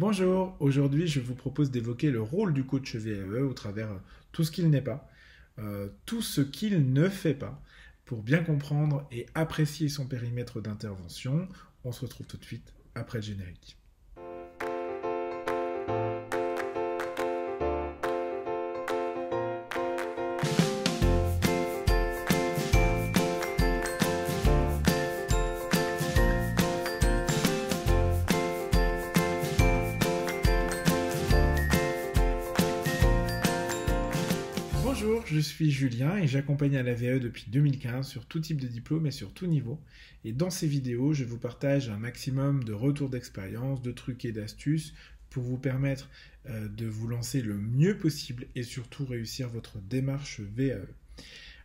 Bonjour, aujourd'hui je vous propose d'évoquer le rôle du coach VAE au travers tout ce qu'il n'est pas, euh, tout ce qu'il ne fait pas, pour bien comprendre et apprécier son périmètre d'intervention. On se retrouve tout de suite après le générique. Suis Julien et j'accompagne à la VAE depuis 2015 sur tout type de diplôme et sur tout niveau. Et dans ces vidéos, je vous partage un maximum de retours d'expérience, de trucs et d'astuces pour vous permettre euh, de vous lancer le mieux possible et surtout réussir votre démarche VAE.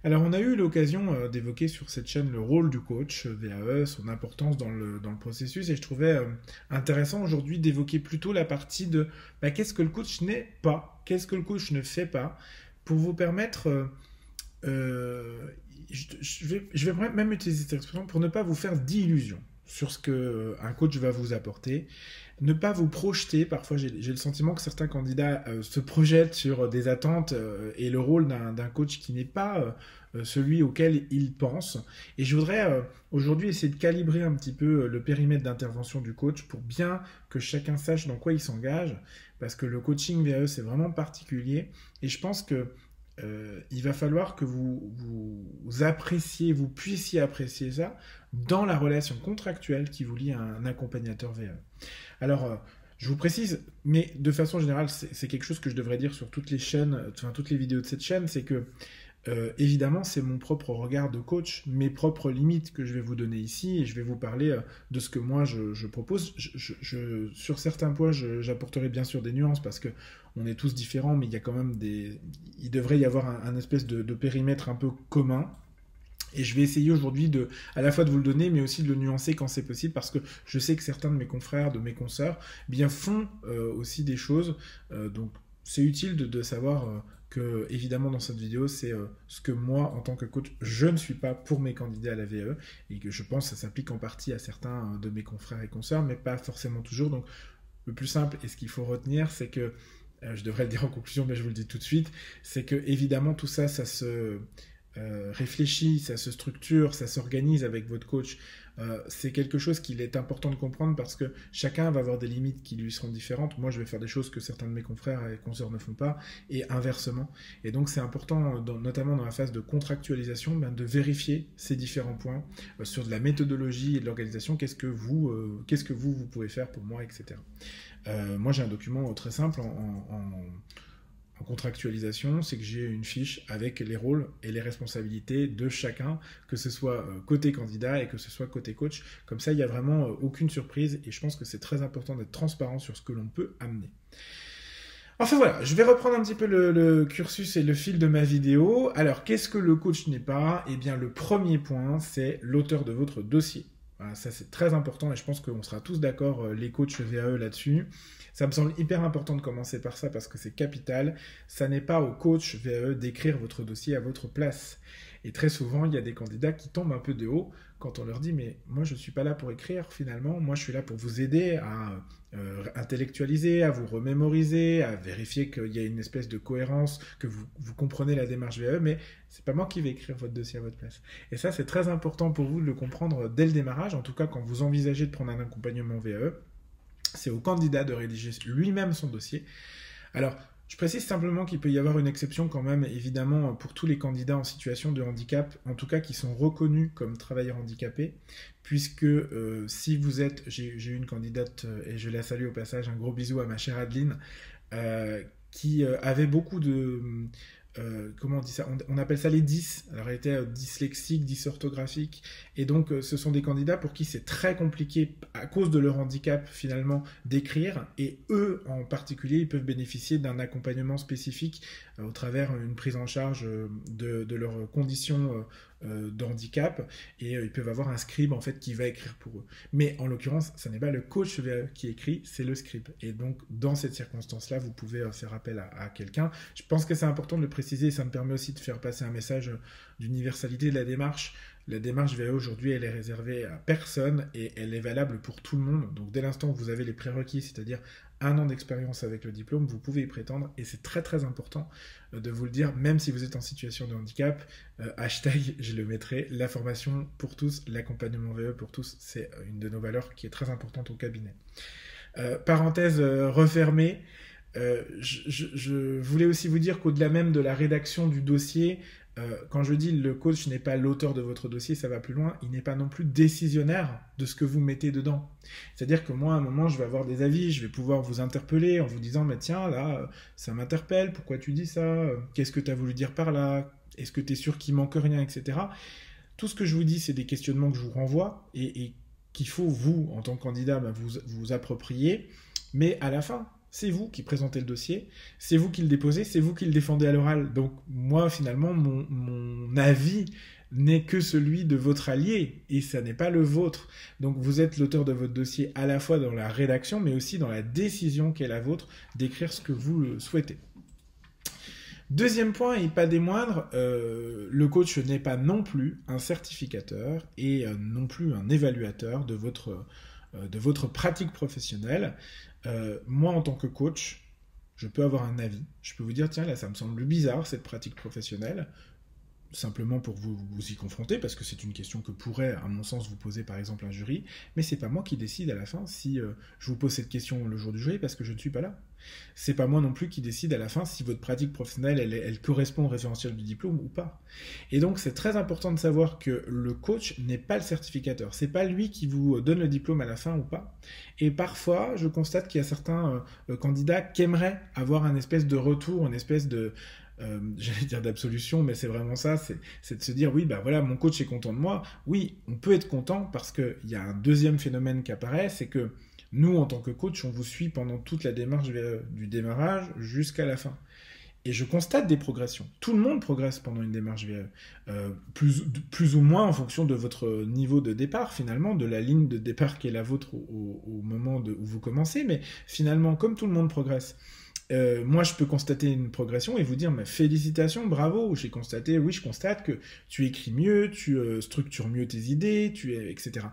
Alors on a eu l'occasion euh, d'évoquer sur cette chaîne le rôle du coach VAE, son importance dans le, dans le processus et je trouvais euh, intéressant aujourd'hui d'évoquer plutôt la partie de bah, qu'est-ce que le coach n'est pas, qu'est-ce que le coach ne fait pas? Pour vous permettre, euh, euh, je, vais, même utiliser cette expression pour ne pas vous faire d'illusions sur ce que un coach va vous apporter, ne pas vous projeter. Parfois, j'ai le sentiment que certains candidats euh, se projettent sur des attentes euh, et le rôle d'un coach qui n'est pas euh, celui auquel ils pensent. Et je voudrais euh, aujourd'hui essayer de calibrer un petit peu le périmètre d'intervention du coach pour bien que chacun sache dans quoi il s'engage, parce que le coaching VAE c'est vraiment particulier. Et je pense que euh, il va falloir que vous, vous, appréciez, vous puissiez apprécier ça dans la relation contractuelle qui vous lie à un accompagnateur VAE. Alors, euh, je vous précise, mais de façon générale, c'est quelque chose que je devrais dire sur toutes les chaînes, enfin toutes les vidéos de cette chaîne, c'est que euh, évidemment, c'est mon propre regard de coach, mes propres limites que je vais vous donner ici, et je vais vous parler euh, de ce que moi je, propose. Sur certains points, j'apporterai bien sûr des nuances parce que on est tous différents, mais il y a quand même des, il devrait y avoir un, espèce de, périmètre un peu commun. Et je vais essayer aujourd'hui de, à la fois de vous le donner, mais aussi de le nuancer quand c'est possible, parce que je sais que certains de mes confrères, de mes consoeurs, bien font euh, aussi des choses. donc c'est utile de, savoir que évidemment dans cette vidéo c'est euh, ce que moi en tant que coach je ne suis pas pour mes candidats à la VE et que je pense ça s'applique en partie à certains euh, de mes confrères et consoeurs mais pas forcément toujours. Donc le plus simple et ce qu'il faut retenir c'est que euh, je devrais le dire en conclusion mais je vous le dis tout de suite c'est que évidemment tout ça ça se réfléchit ça se structure ça s'organise avec votre coach euh, c'est quelque chose qu'il est important de comprendre parce que chacun va avoir des limites qui lui seront différentes. Moi, je vais faire des choses que certains de mes confrères et consoeurs ne font pas, et inversement. Et donc, c'est important, notamment dans la phase de contractualisation, ben, de vérifier ces différents points euh, sur de la méthodologie et de l'organisation. Qu'est-ce que vous, euh, qu'est-ce que vous, vous pouvez faire pour moi, etc. moi, j'ai un document très simple en contractualisation, c'est que j'ai une fiche avec les rôles et les responsabilités de chacun, que ce soit euh, côté candidat et que ce soit côté coach. Comme ça, il n'y a vraiment euh, aucune surprise et je pense que c'est très important d'être transparent sur ce que l'on peut amener. Enfin voilà, je vais reprendre un petit peu le, cursus et le fil de ma vidéo. Alors, qu'est-ce que le coach n'est pas? Eh bien, le premier point, c'est l'auteur de votre dossier. Ça, c'est très important et je pense qu'on sera tous d'accord, euh, les coachs VAE là-dessus. Ça me semble hyper important de commencer par ça parce que c'est capital. Ça n'est pas au coach VAE d'écrire votre dossier à votre place. Et très souvent, il y a des candidats qui tombent un peu de haut quand on leur dit mais moi je ne suis pas là pour écrire finalement, moi je suis là pour vous aider à euh, intellectualiser, à vous remémoriser, à vérifier qu'il y a une espèce de cohérence, que vous, vous comprenez la démarche VAE, mais c'est pas moi qui vais écrire votre dossier à votre place. Et ça c'est très important pour vous de le comprendre dès le démarrage, en tout cas quand vous envisagez de prendre un accompagnement VAE c'est au candidat de rédiger lui-même son dossier. Alors, je précise simplement qu'il peut y avoir une exception quand même, évidemment, pour tous les candidats en situation de handicap, en tout cas qui sont reconnus comme travailleurs handicapés, puisque euh, si vous êtes, j'ai eu une candidate, euh, et je la salue au passage, un gros bisou à ma chère Adeline, euh, qui avait beaucoup de euh, comment on dit ça on, appelle ça les 10. Alors, elle était euh, dyslexique, dysorthographique. Et donc, euh, ce sont des candidats pour qui c'est très compliqué, à cause de leur handicap, finalement, d'écrire. Et eux, en particulier, ils peuvent bénéficier d'un accompagnement spécifique au travers d'une prise en charge de, de leurs conditions euh, de handicap et euh, ils peuvent avoir un scribe en fait qui va écrire pour eux. Mais en l'occurrence, ce n'est pas le coach qui écrit, c'est le scribe. Et donc dans cette circonstance-là, vous pouvez euh, faire appel à, quelqu'un. Je pense que c'est important de le préciser, ça me permet aussi de faire passer un message d'universalité de la démarche. La démarche VAE aujourd'hui, elle est réservée à personne et elle est valable pour tout le monde. Donc dès l'instant où vous avez les prérequis, c'est-à-dire un an d'expérience avec le diplôme, vous pouvez y prétendre et c'est très très important euh, de vous le dire, même si vous êtes en situation de handicap. Euh, hashtag, je le mettrai, la formation pour tous, l'accompagnement VE pour tous, c'est une de nos valeurs qui est très importante au cabinet. parenthèse refermée. je, voulais aussi vous dire qu'au-delà même de la rédaction du dossier, euh, quand je dis le coach n'est pas l'auteur de votre dossier, ça va plus loin, il n'est pas non plus décisionnaire de ce que vous mettez dedans. C'est-à-dire que moi, à un moment, je vais avoir des avis, je vais pouvoir vous interpeller en vous disant, mais tiens, là, ça m'interpelle, pourquoi tu dis ça Qu'est-ce que tu as voulu dire par là Est-ce que tu es sûr qu'il manque rien, etc. Tout ce que je vous dis, c'est des questionnements que je vous renvoie et, qu'il faut, vous, en tant que candidat, bah, vous, vous approprier. Mais à la fin, c'est vous qui présentez le dossier, c'est vous qui le déposez, c'est vous qui le défendez à l'oral. Donc moi, finalement, mon, avis n'est que celui de votre allié et ça n'est pas le vôtre. Donc vous êtes l'auteur de votre dossier à la fois dans la rédaction mais aussi dans la décision qui est la vôtre d'écrire ce que vous souhaitez. Deuxième point, et pas des moindres, euh, le coach n'est pas non plus un certificateur et euh, non plus un évaluateur de votre, euh, de votre pratique professionnelle. Euh, moi, en tant que coach, je peux avoir un avis. Je peux vous dire, tiens, là, ça me semble bizarre, cette pratique professionnelle simplement pour vous, vous y confronter, parce que c'est une question que pourrait, à mon sens, vous poser par exemple un jury, mais c'est pas moi qui décide à la fin si euh, je vous pose cette question le jour du jury parce que je ne suis pas là. C'est pas moi non plus qui décide à la fin si votre pratique professionnelle elle, correspond au référentiel du diplôme ou pas. Et donc c'est très important de savoir que le coach n'est pas le certificateur, c'est pas lui qui vous donne le diplôme à la fin ou pas. Et parfois, je constate qu'il y a certains euh, candidats qui aimeraient avoir un espèce de retour, une espèce de euh, j'allais dire d'absolution, mais c'est vraiment ça, c'est de se dire, oui, bah voilà, mon coach est content de moi. Oui, on peut être content parce qu'il y a un deuxième phénomène qui apparaît, c'est que nous, en tant que coach, on vous suit pendant toute la démarche du démarrage jusqu'à la fin. Et je constate des progressions. Tout le monde progresse pendant une démarche VAE, euh, plus, plus ou moins en fonction de votre niveau de départ, finalement, de la ligne de départ qui est la vôtre au, moment où vous commencez. Mais finalement, comme tout le monde progresse, euh, moi, je peux constater une progression et vous dire, félicitations, bravo. J'ai constaté, oui, je constate que tu écris mieux, tu euh, structures mieux tes idées, tu etc.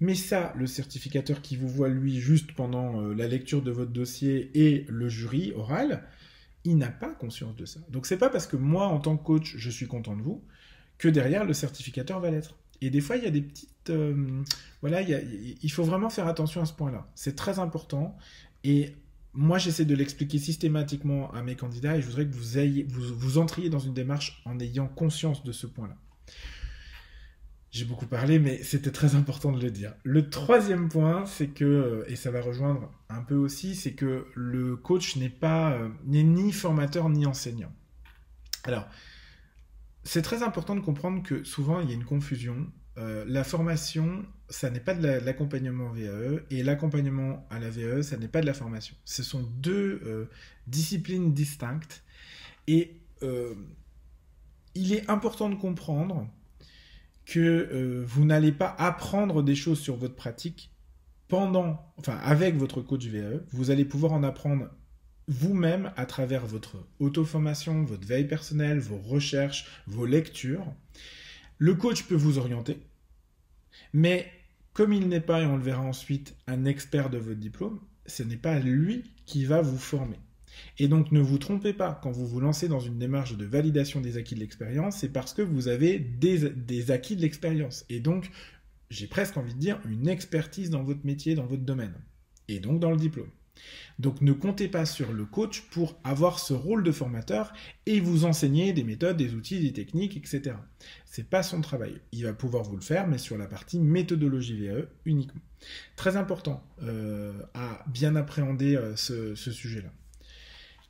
Mais ça, le certificateur qui vous voit lui juste pendant euh, la lecture de votre dossier et le jury oral, il n'a pas conscience de ça. Donc c'est pas parce que moi, en tant que coach, je suis content de vous, que derrière le certificateur va l'être. Et des fois, il y a des petites, voilà, il faut vraiment faire attention à ce point-là. C'est très important. Et moi, j'essaie de l'expliquer systématiquement à mes candidats et je voudrais que vous, ayez, vous, vous entriez dans une démarche en ayant conscience de ce point-là. J'ai beaucoup parlé, mais c'était très important de le dire. Le troisième point, c'est que, et ça va rejoindre un peu aussi, c'est que le coach n'est pas, euh, n'est ni formateur ni enseignant. Alors, c'est très important de comprendre que souvent il y a une confusion euh, la formation, ça n'est pas de l'accompagnement VAE, et l'accompagnement à la VAE, ça n'est pas de la formation. Ce sont deux euh, disciplines distinctes, et euh, il est important de comprendre que vous n'allez pas apprendre des choses sur votre pratique pendant, enfin avec votre coach VAE, vous allez pouvoir en apprendre vous-même à travers votre auto-formation, votre veille personnelle, vos recherches, vos lectures. Le coach peut vous orienter, mais comme il n'est pas, et on le verra ensuite, un expert de votre diplôme, ce n'est pas lui qui va vous former. Et donc ne vous trompez pas, quand vous vous lancez dans une démarche de validation des acquis de l'expérience, c'est parce que vous avez des, des acquis de l'expérience. Et donc, j'ai presque envie de dire, une expertise dans votre métier, dans votre domaine. Et donc dans le diplôme. Donc ne comptez pas sur le coach pour avoir ce rôle de formateur et vous enseigner des méthodes, des outils, des techniques, etc. C'est pas son travail. Il va pouvoir vous le faire, mais sur la partie méthodologie VE uniquement. Très important euh, à bien appréhender euh, ce sujet-là.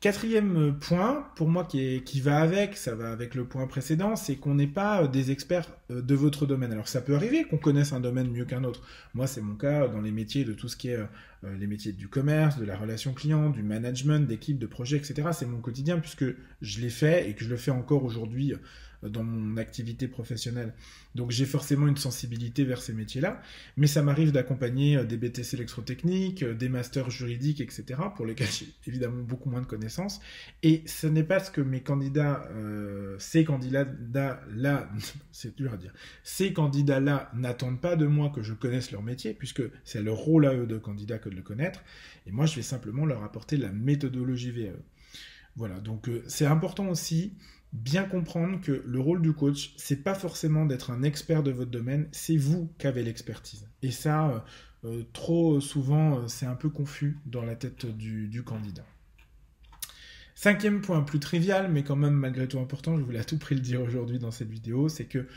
Quatrième point, pour moi qui, va avec, ça va avec le point précédent, c'est qu'on n'est pas euh, des experts euh, de votre domaine. Alors ça peut arriver qu'on connaisse un domaine mieux qu'un autre. Moi c'est mon cas dans les métiers de tout ce qui est euh, les métiers du commerce, de la relation client, du management, d'équipe, de projet, etc. C'est mon quotidien puisque je l'ai fait et que je le fais encore aujourd'hui dans mon activité professionnelle. Donc j'ai forcément une sensibilité vers ces métiers-là, mais ça m'arrive d'accompagner des BTC électrotechniques, des masters juridiques, etc., pour lesquels j'ai évidemment beaucoup moins de connaissances. Et ce n'est pas ce que mes candidats, ces candidats-là, c'est dur à dire, ces candidats-là n'attendent pas de moi que je connaisse leur métier, puisque c'est leur rôle à eux de candidat que de le connaître. Et moi, je vais simplement leur apporter la méthodologie VAE. Voilà, donc euh, c'est important aussi bien comprendre que le rôle du coach, c'est pas forcément d'être un expert de votre domaine, c'est vous qui avez l'expertise. Et ça, euh, euh, trop souvent, c'est un peu confus dans la tête du, candidat. Cinquième point plus trivial, mais quand même malgré tout important, je voulais à tout prix le dire aujourd'hui dans cette vidéo, c'est que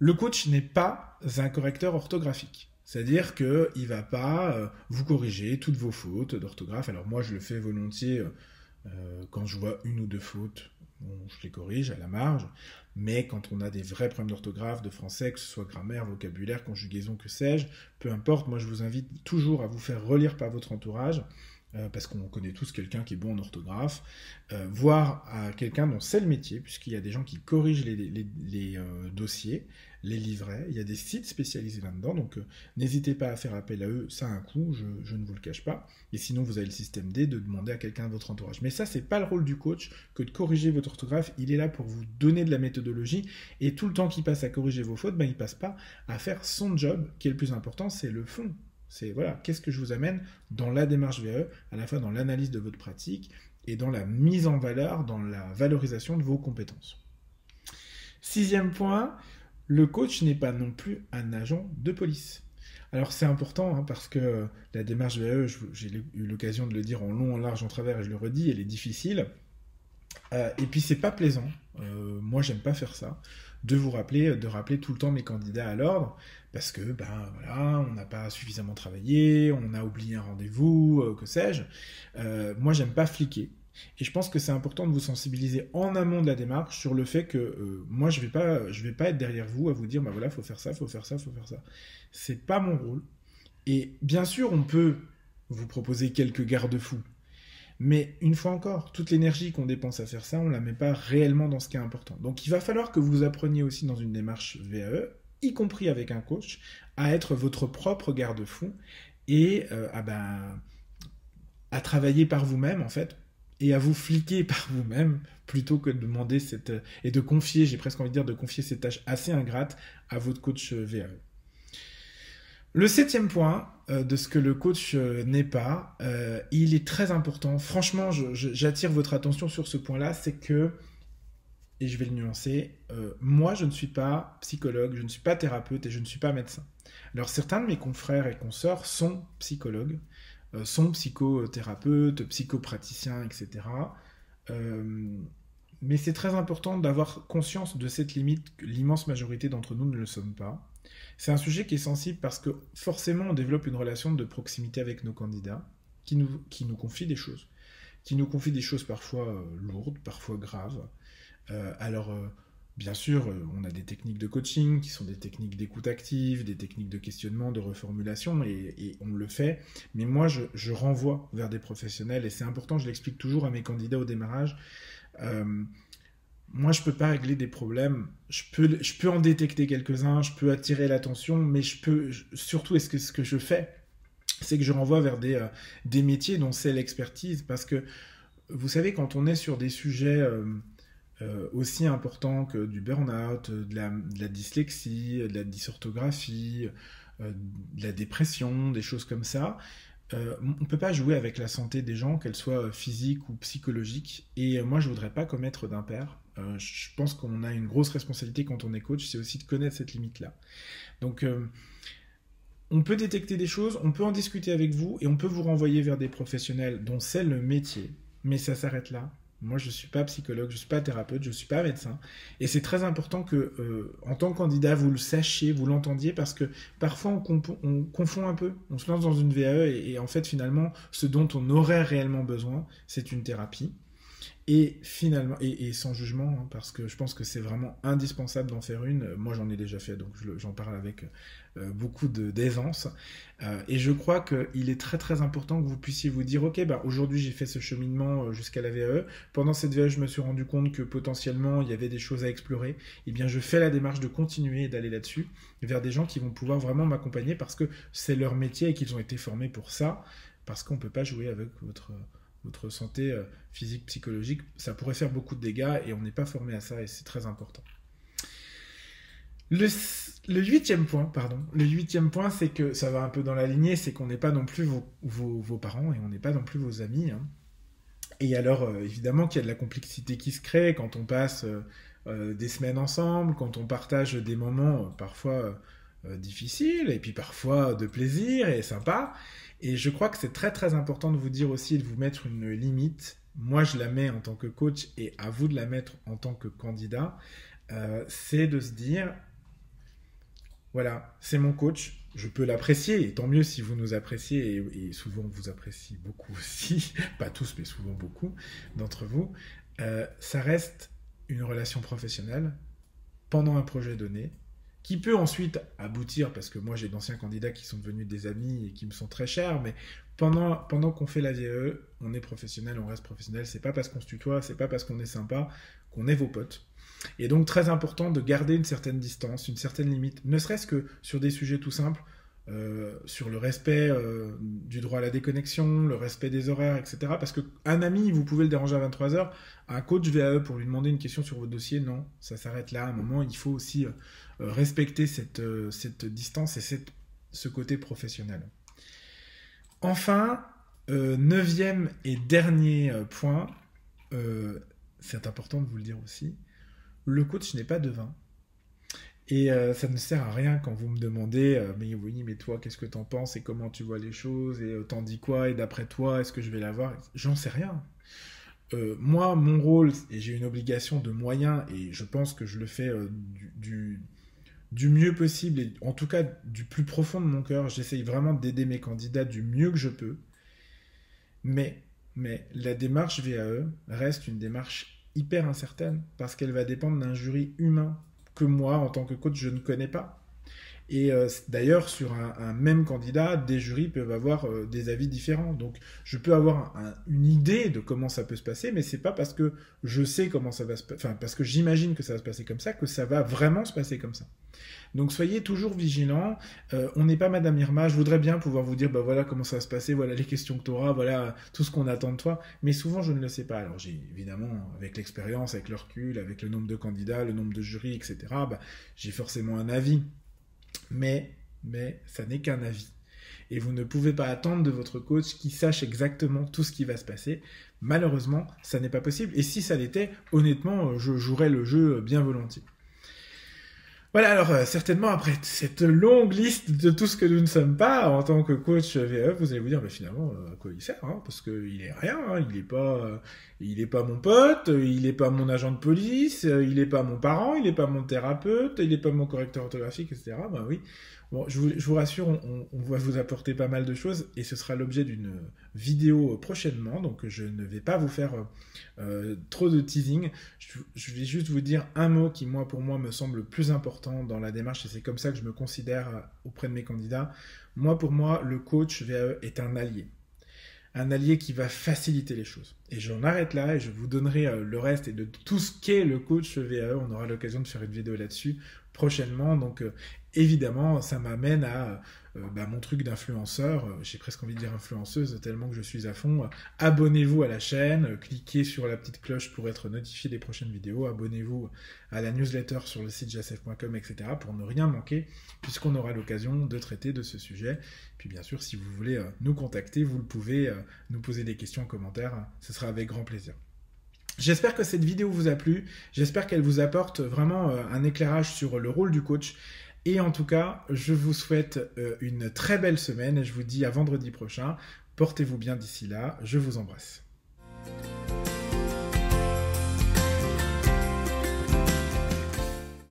le coach n'est pas un correcteur orthographique. C'est-à-dire qu'il ne va pas vous corriger toutes vos fautes d'orthographe. Alors moi, je le fais volontiers euh, quand je vois une ou deux fautes, je les corrige à la marge. Mais quand on a des vrais problèmes d'orthographe, de français, que ce soit grammaire, vocabulaire, conjugaison, que sais-je, peu importe, moi je vous invite toujours à vous faire relire par votre entourage. Euh, parce qu'on connaît tous quelqu'un qui est bon en orthographe, euh, voire à quelqu'un dont c'est le métier, puisqu'il y a des gens qui corrigent les, dossiers, les livrets. Il y a des sites spécialisés là-dedans, donc euh, n'hésitez pas à faire appel à eux, ça a un coût, je, ne vous le cache pas. Et sinon, vous avez le système D de demander à quelqu'un de votre entourage. Mais ça, c'est pas le rôle du coach que de corriger votre orthographe. Il est là pour vous donner de la méthodologie. Et tout le temps qu'il passe à corriger vos fautes, ben, il passe pas à faire son job, qui est le plus important, c'est le fond. C'est voilà, qu'est-ce que je vous amène dans la démarche VAE, à la fois dans l'analyse de votre pratique et dans la mise en valeur, dans la valorisation de vos compétences. Sixième point, le coach n'est pas non plus un agent de police. Alors c'est important hein, parce que la démarche VAE, j'ai eu l'occasion de le dire en long, en large, en travers, et je le redis, elle est difficile. Euh, et puis c'est pas plaisant. Euh, moi j'aime pas faire ça. De vous rappeler, de rappeler tout le temps mes candidats à l'ordre, parce que ben voilà, on n'a pas suffisamment travaillé, on a oublié un rendez-vous, euh, que sais-je. moi j'aime pas fliquer. Et je pense que c'est important de vous sensibiliser en amont de la démarche sur le fait que moi, je vais, pas, vais pas être derrière vous à vous dire, bah voilà, il faut faire ça, faut faire ça, faut faire ça. C'est pas mon rôle. Et bien sûr, on peut vous proposer quelques garde-fous. Mais une fois encore, toute l'énergie qu'on dépense à faire ça, on ne la met pas réellement dans ce qui est important. Donc il va falloir que vous appreniez aussi dans une démarche VAE, y compris avec un coach, à être votre propre garde-fou et euh, à, ben, à travailler par vous-même, en fait, et à vous fliquer par vous-même plutôt que de demander cette et de confier, j'ai presque envie de dire de confier ces tâches assez ingrates à votre coach VAE. Le septième point euh, de ce que le coach euh, n'est pas, il est très important. Franchement, j'attire votre attention sur ce point-là, c'est que, et je vais le nuancer, moi je ne suis pas psychologue, je ne suis pas thérapeute et je ne suis pas médecin. Alors certains de mes confrères et consoeurs sont psychologues, euh, sont psychothérapeutes, psychopraticiens, etc. Euh, mais c'est très important d'avoir conscience de cette limite que l'immense majorité d'entre nous ne le sommes pas. C'est un sujet qui est sensible parce que forcément on développe une relation de proximité avec nos candidats qui nous, qui nous confient des choses. Qui nous confient des choses parfois euh, lourdes, parfois graves. alors Bien sûr, euh, on a des techniques de coaching qui sont des techniques d'écoute active, des techniques de questionnement, de reformulation, et, on le fait. Mais moi, je, renvoie vers des professionnels, et c'est important, je l'explique toujours à mes candidats au démarrage. Euh, moi, je ne peux pas régler des problèmes. Je peux, je peux en détecter quelques-uns, je peux attirer l'attention, mais je peux, surtout, est-ce que ce que je fais, c'est que je renvoie vers des, euh, des métiers dont c'est l'expertise, parce que vous savez, quand on est sur des sujets euh, aussi important que du burn-out, de la, dyslexie, de la dysorthographie, euh, de la dépression, des choses comme ça. Euh, on ne peut pas jouer avec la santé des gens, qu'elle soit physique ou psychologique. Et moi, je ne voudrais pas commettre d'impair. Je pense qu'on a une grosse responsabilité quand on est coach, c'est aussi de connaître cette limite-là. Donc, on peut détecter des choses, on peut en discuter avec vous et on peut vous renvoyer vers des professionnels dont c'est le métier. Mais ça s'arrête là. Moi, je ne suis pas psychologue, je ne suis pas thérapeute, je ne suis pas médecin. Et c'est très important que, euh, en tant que candidat, vous le sachiez, vous l'entendiez, parce que parfois on, confond un peu. On se lance dans une VAE et, en fait, finalement, ce dont on aurait réellement besoin, c'est une thérapie. Et finalement, et, sans jugement, hein, parce que je pense que c'est vraiment indispensable d'en faire une. Moi, j'en ai déjà fait, donc j'en parle avec euh, beaucoup d'aisance. Euh, et je crois qu'il est très très important que vous puissiez vous dire, ok, bah, aujourd'hui j'ai fait ce cheminement euh, jusqu'à la VAE. Pendant cette VAE, je me suis rendu compte que potentiellement il y avait des choses à explorer. Eh bien, je fais la démarche de continuer et d'aller là-dessus vers des gens qui vont pouvoir vraiment m'accompagner parce que c'est leur métier et qu'ils ont été formés pour ça. Parce qu'on ne peut pas jouer avec votre votre santé euh, physique, psychologique, ça pourrait faire beaucoup de dégâts et on n'est pas formé à ça et c'est très important. Le, huitième point, pardon, le huitième point, c'est que ça va un peu dans la lignée, c'est qu'on n'est pas non plus vos, parents et on n'est pas non plus vos amis. Hein. Et alors, euh, évidemment qu'il y a de la complexité qui se crée quand on passe euh, des semaines ensemble, quand on partage des moments parfois difficiles et puis parfois de plaisir et sympa. Et je crois que c'est très très important de vous dire aussi de vous mettre une limite. Moi, je la mets en tant que coach et à vous de la mettre en tant que candidat. Euh, c'est de se dire, voilà, c'est mon coach, je peux l'apprécier, et tant mieux si vous nous appréciez, et, souvent vous apprécie beaucoup aussi, pas tous, mais souvent beaucoup d'entre vous. Euh, ça reste une relation professionnelle pendant un projet donné, qui peut ensuite aboutir, parce que moi j'ai d'anciens candidats qui sont devenus des amis et qui me sont très chers, mais pendant, pendant qu'on fait la VE, on est professionnel, on reste professionnel, c'est pas parce qu'on se tutoie, c'est pas parce qu'on est sympa qu'on est vos potes. Et donc très important de garder une certaine distance, une certaine limite, ne serait-ce que sur des sujets tout simples, euh, sur le respect euh, du droit à la déconnexion, le respect des horaires, etc. Parce qu'un ami, vous pouvez le déranger à 23h, un coach VAE pour lui demander une question sur votre dossier, non, ça s'arrête là. À un moment, il faut aussi euh, respecter cette, distance et cette, ce côté professionnel. Enfin, neuvième et dernier point, c'est important de vous le dire aussi, le coach n'est pas devin. Et euh, ça ne sert à rien quand vous me demandez, euh, mais oui, mais toi, qu'est-ce que t'en penses et comment tu vois les choses et euh, t'en dis quoi et d'après toi, est-ce que je vais l'avoir? J'en sais rien. moi, mon rôle, et j'ai une obligation de moyens, et je pense que je le fais du, du, mieux possible, et en tout cas du plus profond de mon cœur, j'essaye vraiment d'aider mes candidats du mieux que je peux. Mais, mais la démarche VAE reste une démarche hyper incertaine, parce qu'elle va dépendre d'un jury humain que moi, en tant que coach, je ne connais pas. Et euh, d'ailleurs, sur un, même candidat, des jurys peuvent avoir euh, des avis différents. Donc, je peux avoir une idée de comment ça peut se passer, mais c'est pas parce que je sais comment ça va se, enfin parce que j'imagine que ça va se passer comme ça que ça va vraiment se passer comme ça. Donc, soyez toujours vigilants. Euh, on n'est pas Madame Irma. Je voudrais bien pouvoir vous dire, bah voilà comment ça va se passer, voilà les questions que tu auras, voilà tout ce qu'on attend de toi. Mais souvent, je ne le sais pas. Alors, j'ai évidemment, avec l'expérience, avec le recul, avec le nombre de candidats, le nombre de jurys, etc. Bah, j'ai forcément un avis mais, mais ça n'est qu'un avis. Et vous ne pouvez pas attendre de votre coach qu'il sache exactement tout ce qui va se passer. Malheureusement, ça n'est pas possible. Et si ça l'était, honnêtement, je jouerais le jeu bien volontiers. Voilà, alors euh, certainement après cette longue liste de tout ce que nous ne sommes pas en tant que coach VE, vous allez vous dire, mais finalement, euh, à quoi il sert hein, Parce qu'il est rien, hein, il n'est pas, euh, il est pas mon pote, il n'est pas mon agent de police, il n'est pas mon parent, il n'est pas mon thérapeute, il n'est pas mon correcteur orthographique, etc. Ben oui, Bon, je vous, rassure, on, va vous apporter pas mal de choses et ce sera l'objet d'une vidéo prochainement. Donc, je ne vais pas vous faire euh, trop de teasing. Je, vais juste vous dire un mot qui, moi, pour moi, me semble le plus important dans la démarche et c'est comme ça que je me considère euh, auprès de mes candidats. Moi, pour moi, le coach VAE est un allié. Un allié qui va faciliter les choses. Et j'en arrête là et je vous donnerai euh, le reste et de tout ce qu'est le coach VAE. On aura l'occasion de faire une vidéo là-dessus prochainement. Donc, évidemment, ça m'amène à euh, bah, mon truc d'influenceur. Euh, j'ai presque envie de dire influenceuse tellement que je suis à fond. Abonnez-vous à la chaîne, cliquez sur la petite cloche pour être notifié des prochaines vidéos. Abonnez-vous à la newsletter sur le site jasef.com, etc. pour ne rien manquer, puisqu'on aura l'occasion de traiter de ce sujet. Puis bien sûr, si vous voulez euh, nous contacter, vous le pouvez nous poser des questions en commentaire. Ce sera avec grand plaisir. J'espère que cette vidéo vous a plu. J'espère qu'elle vous apporte vraiment un éclairage sur le rôle du coach et en tout cas, je vous souhaite euh, une très belle semaine et je vous dis à vendredi prochain. Portez-vous bien d'ici là. Je vous embrasse.